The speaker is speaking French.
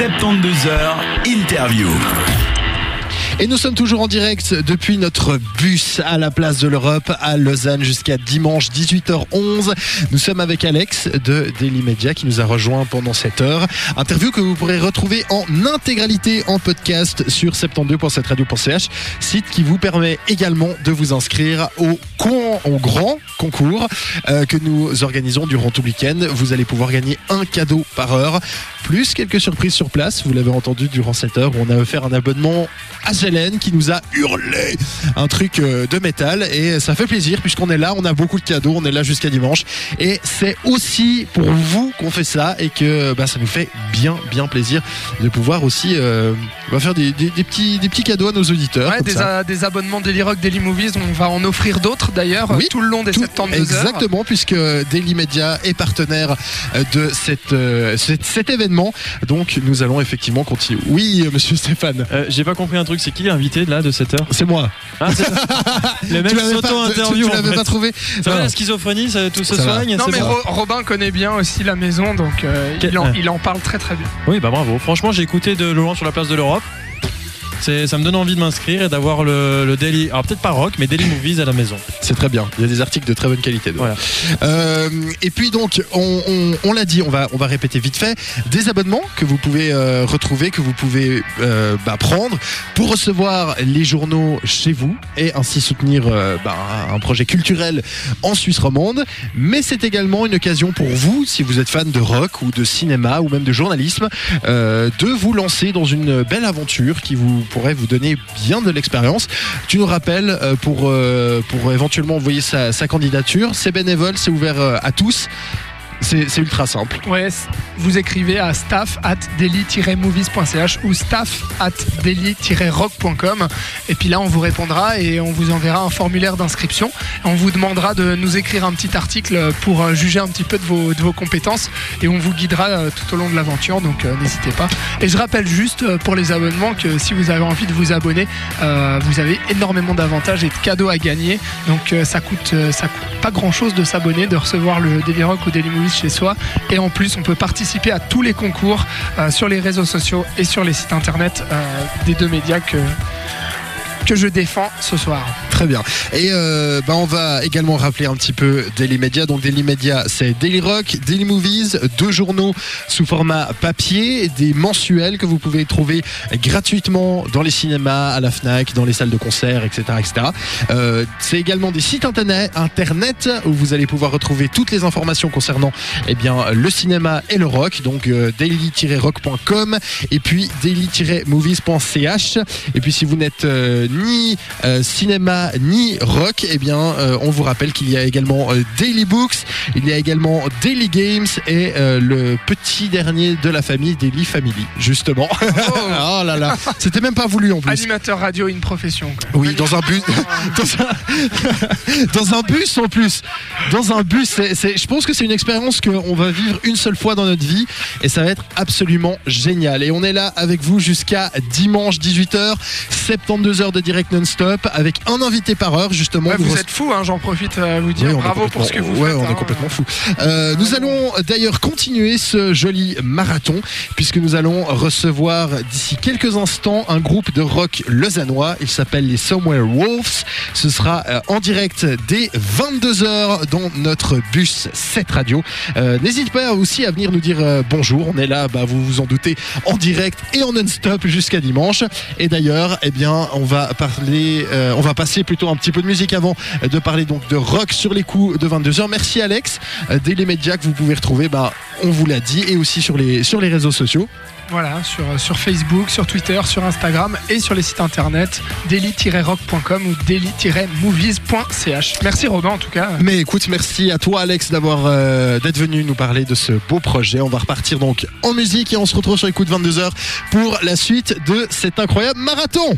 72 heures interview. Et nous sommes toujours en direct depuis notre bus à la place de l'Europe à Lausanne jusqu'à dimanche 18h11. Nous sommes avec Alex de Daily Media qui nous a rejoint pendant cette heure. Interview que vous pourrez retrouver en intégralité en podcast sur 72.7radio.ch, site qui vous permet également de vous inscrire au, grand concours euh, que nous organisons durant tout le week-end. Vous allez pouvoir gagner un cadeau par heure, plus quelques surprises sur place. Vous l'avez entendu durant cette heure où on a offert un abonnement à Qui nous a hurlé un truc euh, de métal et ça fait plaisir puisqu'on est là, on a beaucoup de cadeaux, on est là jusqu'à dimanche et c'est aussi pour vous qu'on fait ça et que bah, ça nous fait bien bien plaisir de pouvoir aussi euh, bah, faire des, des- des petits, des petits cadeaux à nos auditeurs. Ouais, des, a- des abonnements Daily Rock, Daily Movies, on va en offrir d'autres d'ailleurs Oui, euh, tout le long des Tout- 72 heures. Exactement, puisque Daily Media est partenaire euh, de cette, euh, cet, cet événement. Donc nous allons effectivement continuer. Oui, euh, monsieur Stéphane. Euh, J'ai pas compris un truc, c'est qui l'invité là de cette heure C'est moi. ah, c'est. Le mec pas, tu- s'auto-interview. tu l'avais pas trouvé Ça va Non. la schizophrénie, ça, tout se soigne Non c'est mais bon. Robin connaît bien aussi la maison donc euh, il, en, il en parle très très bien. Oui, bah bravo. Franchement, j'ai écouté de Laurent sur la place de l'Europe. C'est, ça me donne envie de m'inscrire et d'avoir le, le daily, alors peut-être pas rock, mais daily movies à la maison. C'est très bien. Il y a des articles de très bonne qualité. Voilà. Euh, et puis donc, on, on- on l'a dit, on va, on va répéter vite fait, des abonnements que vous pouvez euh, retrouver, que vous pouvez euh, bah, prendre pour recevoir les journaux chez vous et ainsi soutenir bah, un projet culturel en Suisse romande. Mais c'est également une occasion pour vous, si vous êtes fan de rock ou de cinéma ou même de journalisme, de vous lancer dans une belle aventure qui vous pourrait vous donner bien de l'expérience. Tu nous rappelles euh, pour, euh, pour éventuellement envoyer sa, sa candidature. C'est bénévole, c'est ouvert euh, à tous. C'est ultra simple. Ouais, vous écrivez à staff at daily-movies.ch ou staff at daily-rock.com et puis là on vous répondra et on vous enverra un formulaire d'inscription. On vous demandera de nous écrire un petit article pour euh, juger un petit peu de vos, compétences et on vous guidera euh, tout au long de l'aventure donc euh, n'hésitez pas. Et je rappelle juste pour les abonnements que si vous avez envie de vous abonner, vous avez énormément d'avantages et de cadeaux à gagner. Donc ça coûte ça coûte pas grand chose de s'abonner, de recevoir le Daily Rock ou Daily Movies chez soi. Et en plus, on peut participer à tous les concours euh, sur les réseaux sociaux et sur les sites internet euh, des deux médias que que je défends ce soir. Très bien. Et euh, bah, on va également rappeler un petit peu Daily Media. Donc Daily Media, c'est Daily Rock, Daily Movies, deux journaux sous format papier, des mensuels que vous pouvez trouver gratuitement dans les cinémas, à la Fnac, dans les salles de concert, etc.. Euh, c'est également des sites internet, où vous allez pouvoir retrouver toutes les informations concernant eh le cinéma et le rock. Donc euh, daily-rock.com et puis daily-movies.ch. Et puis si vous n'êtes ni euh, cinéma ni rock, eh bien euh, on vous rappelle qu'il y a également euh, Daily Books, il y a également Daily Games et le petit dernier de la famille Daily Family, justement. Oh, là là, c'était même pas voulu en plus. Animateur radio, une profession. quoi. Oui, dans un bus, dans un, dans un bus en plus. Dans un bus, je pense que c'est une expérience qu'on va vivre une seule fois dans notre vie et ça va être absolument génial. Et on est là avec vous jusqu'à dimanche 18h, 72 heures de direct non-stop avec un invité par heure justement. Ouais, vous êtes fous, hein, j'en profite à vous dire oui, bravo pour ce que vous ouais, faites. on est hein. complètement fou. Euh, nous allons d'ailleurs continuer ce joli marathon puisque nous allons recevoir d'ici quelques instants un groupe de rock lausannois. Il s'appelle les Somewhere Wolves. Ce sera euh, en direct dès 22h dans notre bus 7 radio. Euh, N'hésitez pas aussi à venir nous dire euh, bonjour. On est là, bah, vous vous en doutez, en direct et en non-stop jusqu'à dimanche. Et d'ailleurs, eh bien, on va parler, euh, on va passer plutôt un petit peu de musique avant de parler donc de rock sur les coups de 22h. Merci Alex. Euh, Media que vous pouvez retrouver, bah, on vous l'a dit, et aussi sur les, sur les réseaux sociaux. Voilà, sur, sur Facebook, sur Twitter, sur Instagram et sur les sites internet daily-rock.com ou daily-movies.ch. Merci Robin en tout cas. Mais écoute, merci à toi Alex d'avoir euh, d'être venu nous parler de ce beau projet. On va repartir donc en musique et on se retrouve sur les coups de 22h pour la suite de cet incroyable marathon.